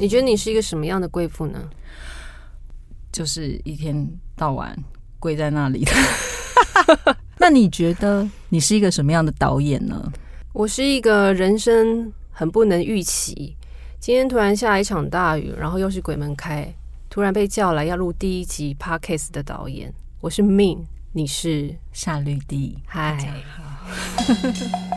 你觉得你是一个什么样的贵妇呢？就是一天到晚跪在那里的。那你觉得你是一个什么样的导演呢？我是一个人生很不能预期，今天突然下一场大雨，然后又是鬼门开，突然被叫来要录第一集 podcast 的导演。我是 Min，你是夏绿蒂。嗨。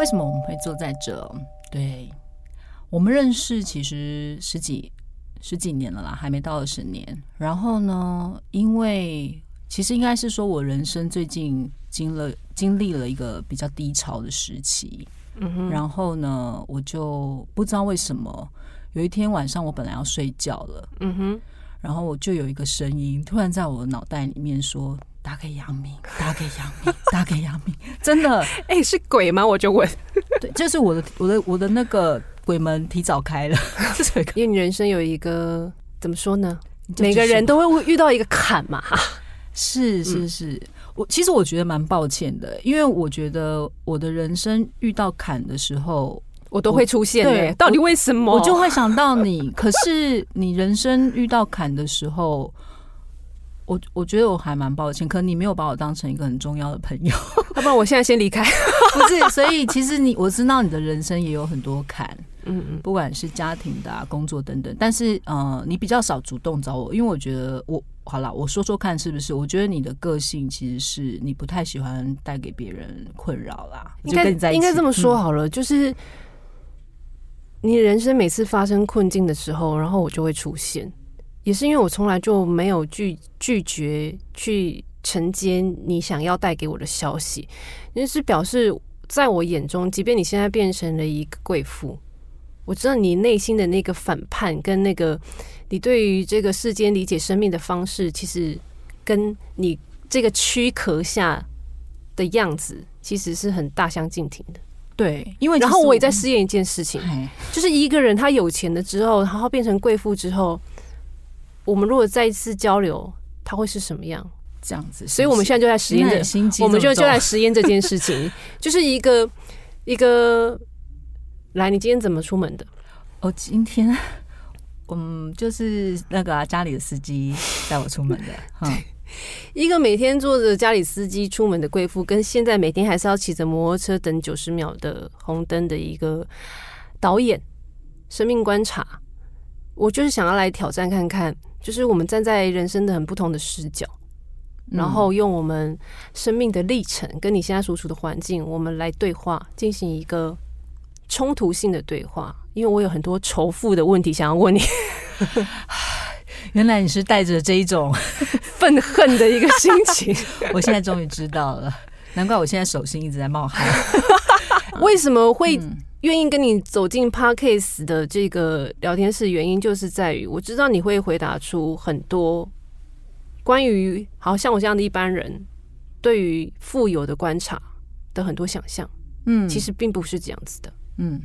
为什么我们会坐在这？对我们认识其实十几十几年了啦，还没到二十年。然后呢，因为其实应该是说我人生最近经了经历了一个比较低潮的时期。嗯哼。然后呢，我就不知道为什么，有一天晚上我本来要睡觉了。嗯哼。然后我就有一个声音突然在我的脑袋里面说。打给杨明，打给杨明，打给杨明，真的，哎，是鬼吗？我就问，对，就是我的，我的，我的那个鬼门提早开了，因为你人生有一个怎么说呢？每个人都会遇到一个坎嘛，是是是，我其实我觉得蛮抱歉的，因为我觉得我的人生遇到坎的时候，我都会出现，对，到底为什么？我就会想到你，可是你人生遇到坎的时候。我我觉得我还蛮抱歉，可能你没有把我当成一个很重要的朋友，要不然我现在先离开。不是，所以其实你我知道你的人生也有很多坎，嗯嗯，不管是家庭的、工作等等，但是呃，你比较少主动找我，因为我觉得我好了，我说说看是不是？我觉得你的个性其实是你不太喜欢带给别人困扰啦。应该应该这么说好了，就是你人生每次发生困境的时候，然后我就会出现。也是因为我从来就没有拒拒绝去承接你想要带给我的消息，那是表示在我眼中，即便你现在变成了一个贵妇，我知道你内心的那个反叛跟那个你对于这个世间理解生命的方式，其实跟你这个躯壳下的样子其实是很大相径庭的。对，因为然后我也在试验一件事情，就是一个人他有钱了之后，然后变成贵妇之后。我们如果再一次交流，他会是什么样？这样子，所以我们现在就在实验这，我们就就在实验这件事情，就是一个一个。来，你今天怎么出门的？哦，今天，嗯，就是那个啊家里的司机带我出门的。哈，一个每天坐着家里司机出门的贵妇，跟现在每天还是要骑着摩托车等九十秒的红灯的一个导演，生命观察，我就是想要来挑战看看。就是我们站在人生的很不同的视角，然后用我们生命的历程跟你现在所处的环境，我们来对话，进行一个冲突性的对话。因为我有很多仇富的问题想要问你。原来你是带着这一种愤恨的一个心情，我现在终于知道了，难怪我现在手心一直在冒汗。为什么会？愿意跟你走进 Parkes 的这个聊天室，原因就是在于我知道你会回答出很多关于好像我这样的一般人对于富有的观察的很多想象。嗯，其实并不是这样子的。嗯，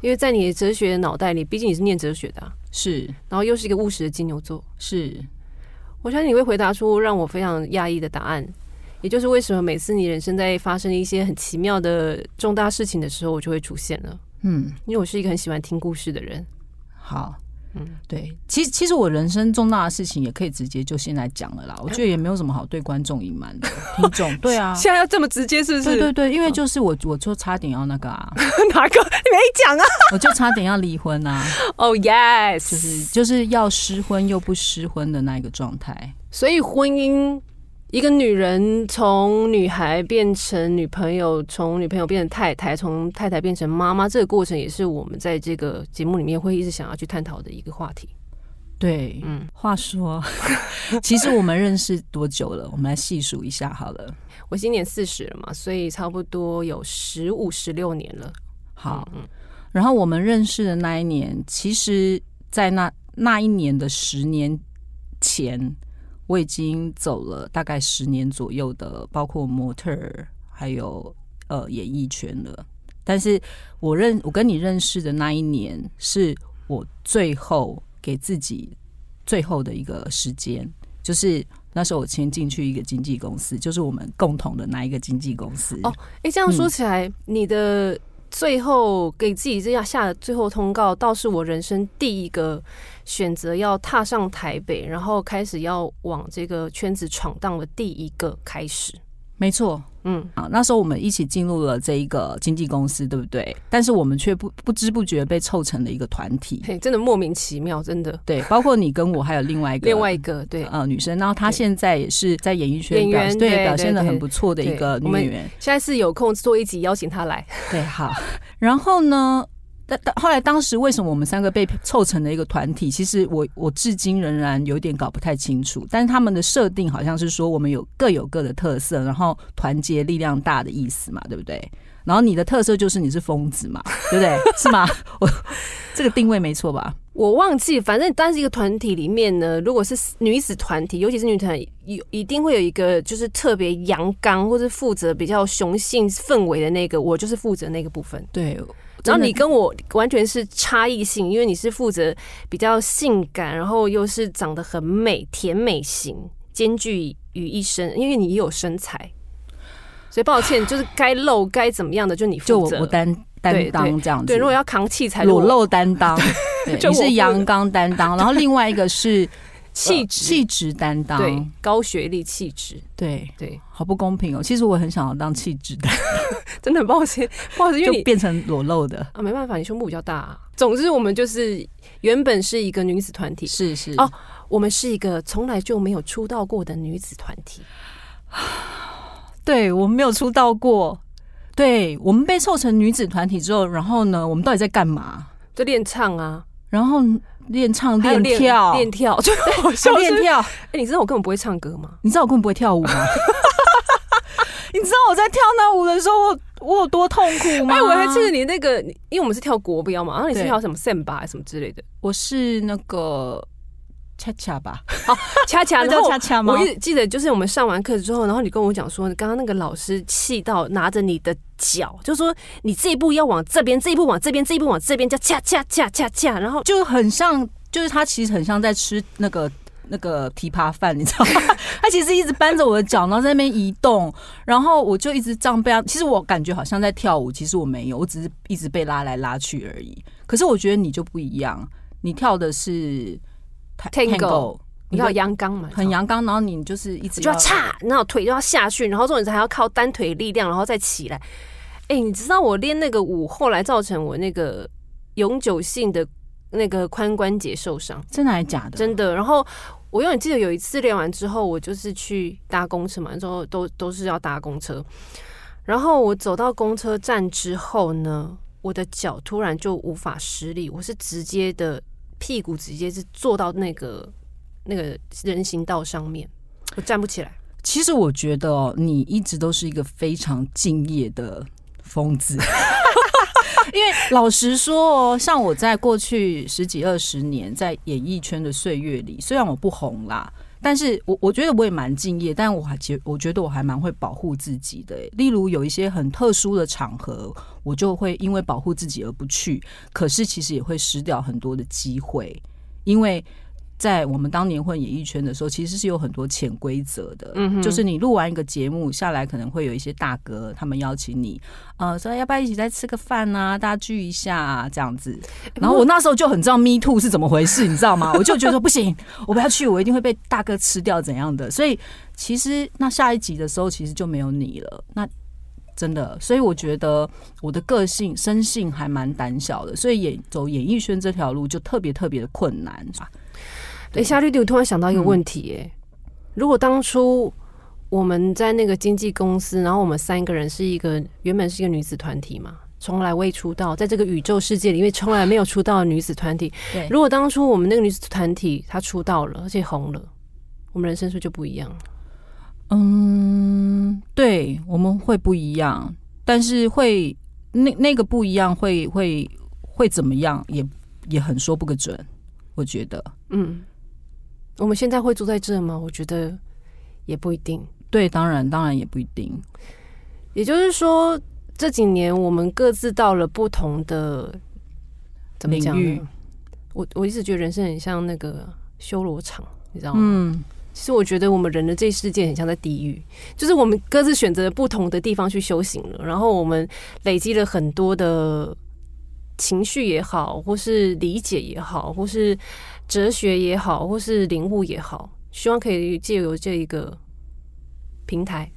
因为在你的哲学脑袋里，毕竟你是念哲学的，是，然后又是一个务实的金牛座，是，我相信你会回答出让我非常讶异的答案。也就是为什么每次你人生在发生一些很奇妙的重大事情的时候，我就会出现了。嗯，因为我是一个很喜欢听故事的人。好，嗯，对，其实其实我人生重大的事情也可以直接就先来讲了啦。我觉得也没有什么好对观众隐瞒的。听众，对啊，现在要这么直接是不是？对对对，因为就是我，我就差点要那个啊，哪个没讲啊？我就差点要离婚啊。哦，yes，就是就是要失婚又不失婚的那一个状态。所以婚姻。一个女人从女孩变成女朋友，从女朋友变成太太，从太太变成妈妈，这个过程也是我们在这个节目里面会一直想要去探讨的一个话题。对，嗯，话说，其实我们认识多久了？我们来细数一下好了。我今年四十了嘛，所以差不多有十五、十六年了。好，然后我们认识的那一年，其实，在那那一年的十年前。我已经走了大概十年左右的，包括模特儿还有呃演艺圈了。但是我认我跟你认识的那一年，是我最后给自己最后的一个时间，就是那时候我先进去一个经纪公司，就是我们共同的那一个经纪公司。哦，哎，这样说起来，你的最后给自己这样下的最后通告，倒是我人生第一个选择要踏上台北，然后开始要往这个圈子闯荡的第一个开始。没错，嗯，啊，那时候我们一起进入了这一个经纪公司，对不对？但是我们却不不知不觉被凑成了一个团体，嘿，真的莫名其妙，真的。对，包括你跟我还有另外一个 另外一个对呃女生，然后她现在也是在演艺圈表对表现的很不错的一个女演员。现在是有空做一集邀请她来，对，好。然后呢？但后来当时为什么我们三个被凑成了一个团体？其实我我至今仍然有点搞不太清楚。但是他们的设定好像是说我们有各有各的特色，然后团结力量大的意思嘛，对不对？然后你的特色就是你是疯子嘛，对不对？是吗？我这个定位没错吧？我忘记，反正当时一个团体里面呢，如果是女子团体，尤其是女团，有一定会有一个就是特别阳刚或者负责比较雄性氛围的那个，我就是负责那个部分。对。然后你跟我完全是差异性，因为你是负责比较性感，然后又是长得很美、甜美型，兼具于一身。因为你也有身材，所以抱歉，就是该露该怎么样的，就你负责，我担担当这样子。对，如果要扛器材，裸露担当，你是阳刚担当，然后另外一个是。气质气质担当，对高学历气质，对对，好不公平哦！其实我很想要当气质 的，真的很抱歉，不好意思，因为变成裸露的啊，没办法，你胸部比较大。总之，我们就是原本是一个女子团体，是是哦，我们是一个从来就没有出道过的女子团体。对我们没有出道过，对我们被凑成女子团体之后，然后呢，我们到底在干嘛？在练唱啊，然后。练唱、练跳、练跳，就 练跳。哎，你知道我根本不会唱歌吗？你知道我根本不会跳舞吗？你知道我在跳那舞的时候，我我有多痛苦吗？哎，我还记得你那个，因为我们是跳国标嘛，然后你是跳什么 samba 什么之类的。我是那个。恰恰吧，好恰恰，然后恰恰吗？我一记得就是我们上完课之后，然后你跟我讲说，刚刚那个老师气到拿着你的脚，就说你这一步要往这边，这一步往这边，这一步往这边，叫恰恰恰恰恰，然后就很像，就是他其实很像在吃那个那个琵琶饭，你知道吗？他其实一直扳着我的脚，然后在那边移动，然后我就一直这样被他。其实我感觉好像在跳舞，其实我没有，我只是一直被拉来拉去而已。可是我觉得你就不一样，你跳的是。Tango，你要阳刚嘛，很阳刚，然后你就是一直就要叉，然后腿就要下去，然后重点是还要靠单腿力量，然后再起来。哎，你知道我练那个舞，后来造成我那个永久性的那个髋关节受伤，真的还是假的？真的。然后我永远记得有一次练完之后，我就是去搭公车嘛，之后都都是要搭公车。然后我走到公车站之后呢，我的脚突然就无法施力，我是直接的。屁股直接是坐到那个那个人行道上面，我站不起来。其实我觉得哦，你一直都是一个非常敬业的疯子。因为老实说哦，像我在过去十几二十年在演艺圈的岁月里，虽然我不红啦。但是我我觉得我也蛮敬业，但我还觉我觉得我还蛮会保护自己的。例如有一些很特殊的场合，我就会因为保护自己而不去，可是其实也会失掉很多的机会，因为。在我们当年混演艺圈的时候，其实是有很多潜规则的。嗯，就是你录完一个节目下来，可能会有一些大哥他们邀请你，呃，说要不要一起再吃个饭啊？大家聚一下啊，这样子。然后我那时候就很知道 Me Too 是怎么回事，你知道吗？我就觉得说不行，我不要去，我一定会被大哥吃掉怎样的。所以其实那下一集的时候，其实就没有你了。那真的，所以我觉得我的个性生性还蛮胆小的，所以演走演艺圈这条路就特别特别的困难。哎，夏绿蒂，我突然想到一个问题，哎，如果当初我们在那个经纪公司，然后我们三个人是一个原本是一个女子团体嘛，从来未出道，在这个宇宙世界里面从来没有出道的女子团体。对，如果当初我们那个女子团体她出道了，而且红了，我们人生是不是就不一样？嗯，对，我们会不一样，但是会那那个不一样会会会怎么样，也也很说不个准。我觉得，嗯。我们现在会住在这吗？我觉得也不一定。对，当然，当然也不一定。也就是说，这几年我们各自到了不同的怎么讲？我我一直觉得人生很像那个修罗场，你知道吗？嗯，其实我觉得我们人的这世界很像在地狱，就是我们各自选择不同的地方去修行了，然后我们累积了很多的情绪也好，或是理解也好，或是哲学也好，或是领悟也好，希望可以借由这一个平台，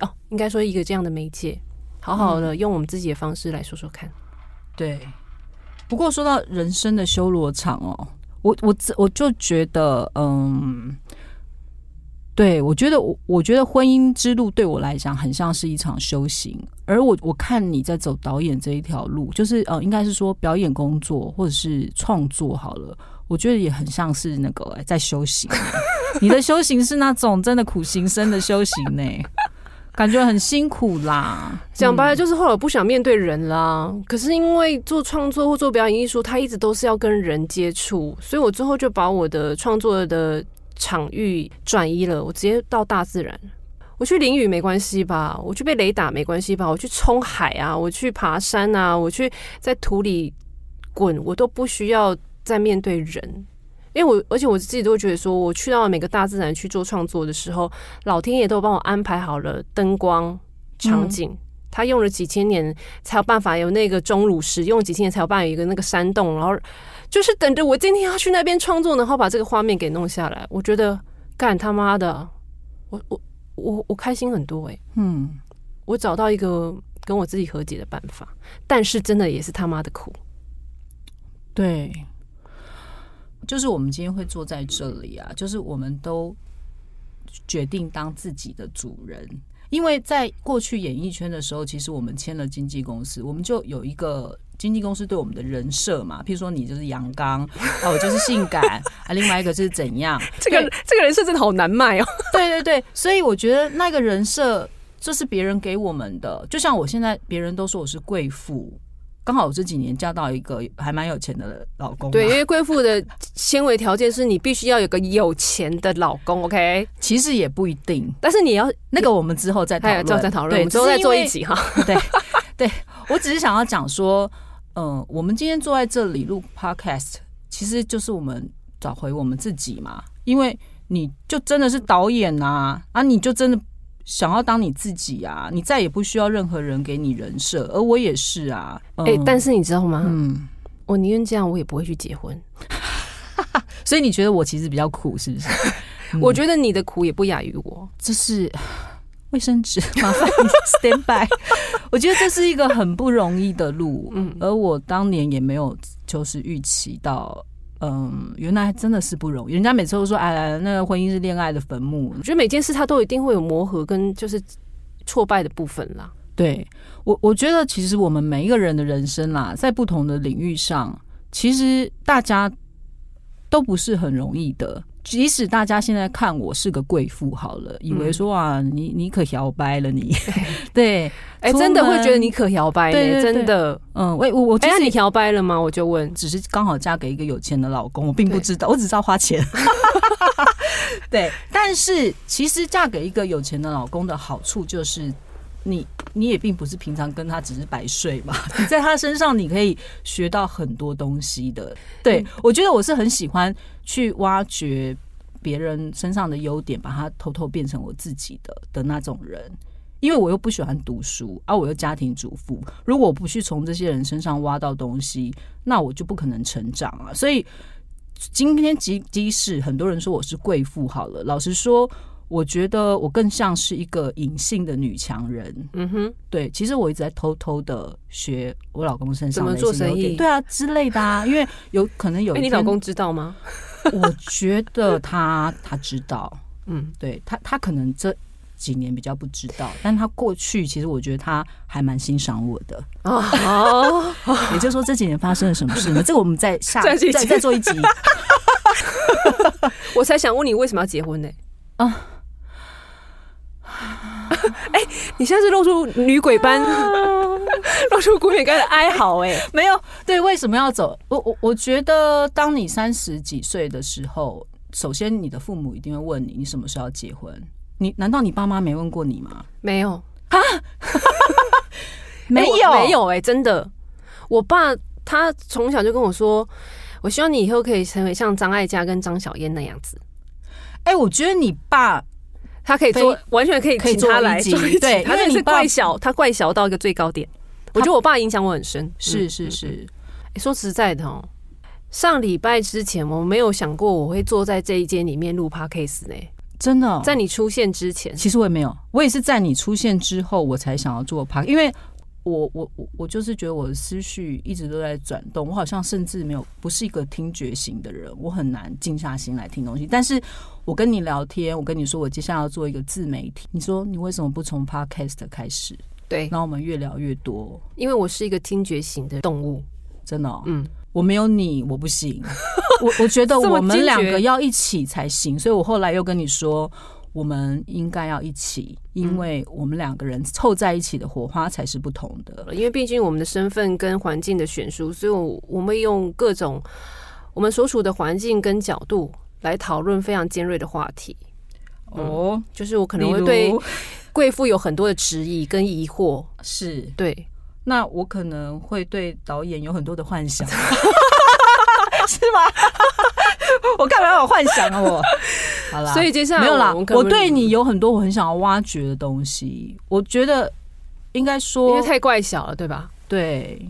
哦，应该说一个这样的媒介，好好的用我们自己的方式来说说看。对，不过说到人生的修罗场哦，我我自我就觉得，嗯，对我觉得我我觉得婚姻之路对我来讲很像是一场修行，而我我看你在走导演这一条路，就是呃，应该是说表演工作或者是创作好了，我觉得也很像是那个、在修行。你的修行是那种真的苦行僧的修行呢、感觉很辛苦啦。讲白了就是后来我不想面对人啦，可是因为做创作或做表演艺术，它一直都是要跟人接触，所以我最后就把我的创作的场域转移了，我直接到大自然。我去淋雨没关系吧？我去被雷打没关系吧？我去冲海啊，我去爬山啊，我去在土里滚，我都不需要再面对人。因为我，而且我自己都会觉得说，我去到每个大自然去做创作的时候，老天爷都帮我安排好了灯光、场景。他用了几千年才有办法有那个钟乳石，用了几千年才有办法有一个那个山洞，然后就是等着我今天要去那边创作，然后把这个画面给弄下来。我觉得干他妈的，我我我我开心很多诶、嗯，我找到一个跟我自己和解的办法，但是真的也是他妈的苦。对，就是我们今天会坐在这里啊，就是我们都决定当自己的主人。因为在过去演艺圈的时候，其实我们签了经纪公司，我们就有一个经纪公司对我们的人设嘛，譬如说你就是阳刚，啊，我就是性感，啊，另外一个是怎样，这个这个人设真的好难卖哦。对对对，所以我觉得那个人设这是别人给我们的，就像我现在别人都说我是贵妇，刚好我这几年嫁到一个还蛮有钱的老公嘛，对，因为贵妇的纤维条件是你必须要有个有钱的老公，OK？其实也不一定，但是你要那个我们之后再讨论，之后，再讨论，我们之后再做一集。集哈。对对，我只是想要讲说，嗯、我们今天坐在这里录 podcast，其实就是我们找回我们自己嘛，因为你就真的是导演呐、啊，你就真的想要当你自己啊，你再也不需要任何人给你人设，而我也是啊，嗯哎、但是你知道吗？嗯，我宁愿这样，我也不会去结婚。所以你觉得我其实比较苦，是不是？嗯我觉得你的苦也不亚于我。这是卫生纸，麻烦你 stand by。我觉得这是一个很不容易的路，嗯而我当年也没有就是预期到，嗯，原来真的是不容易。人家每次都说，哎，那个婚姻是恋爱的坟墓。我觉得每件事它都一定会有磨合跟就是挫败的部分啦。对我，我觉得其实我们每一个人的人生啦，在不同的领域上，其实大家都不是很容易的。即使大家现在看我是个贵妇好了，以为说啊，你你可摇掰了你，对，哎、出真的会觉得你可摇摆呢、对对对真的。嗯，我我我其哎、实那你摇掰了吗？我就问。只是刚好嫁给一个有钱的老公，我并不知道，我只知道花钱。对，但是其实嫁给一个有钱的老公的好处就是，你你也并不是平常跟他只是白睡嘛，你在他身上你可以学到很多东西的。对、我觉得我是很喜欢去挖掘别人身上的优点，把它偷偷变成我自己的的那种人。因为我又不喜欢读书，啊，我又家庭主妇，如果我不去从这些人身上挖到东西，那我就不可能成长啊。所以今天即即使很多人说我是贵妇，好了，老实说，我觉得我更像是一个隐性的女强人。嗯哼，对，其实我一直在偷偷的学我老公身上的怎么做生意对啊之类的啊，因为有可能有哎、一天，你老公知道吗？我觉得他他知道，嗯，对他，他可能这几年比较不知道，但他过去其实我觉得他还蛮欣赏我的。啊哦，也就是说，这几年发生了什么事呢？这个我们再下再 再做一集我才想问你为什么要结婚呢、啊。哎、你现在是露出女鬼般，露出鬼脸般的哀嚎、哎，没有对，为什么要走？我我我觉得，当你三十几岁的时候，首先你的父母一定会问你，你什么时候要结婚？你难道你爸妈没问过你吗？没有，没有，没。有、哎，真的，我爸他从小就跟我说，我希望你以后可以成为像张艾嘉跟张小燕那样子。哎，我觉得你爸他可以做，完全可以请他来做一集。对他真的是因为你爸怪小，他怪小到一个最高点。我觉得我爸影响我很深，是嗯是是，欸说实在的哦，上礼拜之前我没有想过我会坐在这一间里面录 podcast 呢。真的哦、在你出现之前，其实我也没有，我也是在你出现之后，我才想要做 p a r k 因为我我我我就是觉得我的思绪一直都在转动，我好像甚至没有不是一个听觉型的人，我很难静下心来听东西。但是我跟你聊天，我跟你说我接下来要做一个自媒体，你说你为什么不从 podcast 开始？对，然后我们越聊越多，因为我是一个听觉型的动物，真的、哦，嗯，我没有你我不行，我我觉得 我们两个要一起才行，所以我后来又跟你说。我们应该要一起，因为我们两个人凑在一起的火花才是不同的。因为毕竟我们的身份跟环境的悬殊，所以我我们用各种我们所处的环境跟角度来讨论非常尖锐的话题。哦，就是我可能会对贵妇有很多的质疑跟疑惑，是，对，那我可能会对导演有很多的幻想，是吗？我干嘛有幻想啊？我 好啦，所以接下来没有啦我对你有很多我很想要挖掘的东西。我觉得应该说因为太怪小了，对吧？对，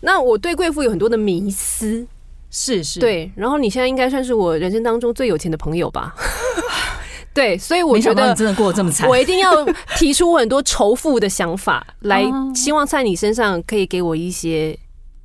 那我对贵妇有很多的迷思，是是，，对，然后你现在应该算是我人生当中最有钱的朋友吧？对，所以我觉得你真的过得这么惨。我一定要提出很多仇富的想法，来哦希望在你身上可以给我一些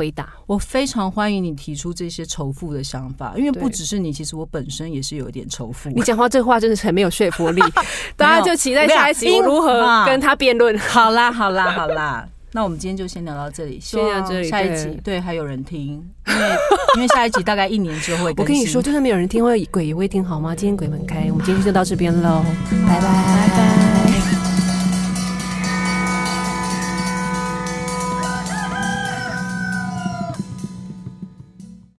回答。我非常欢迎你提出这些仇富的想法，因为不只是你，其实我本身也是有一点仇富。你讲话这话真的是很没有说服力，大家就期待下一集我如何跟他辩论。好啦，好啦，好啦，那我们今天就先聊到这里，希先聊到这里望下一集对还有人听，因为 因为下一集大概一年之后会。我跟你说，就算没有人听，会鬼也会听好吗？今天鬼门开，我们今天就到这边喽，拜拜拜拜。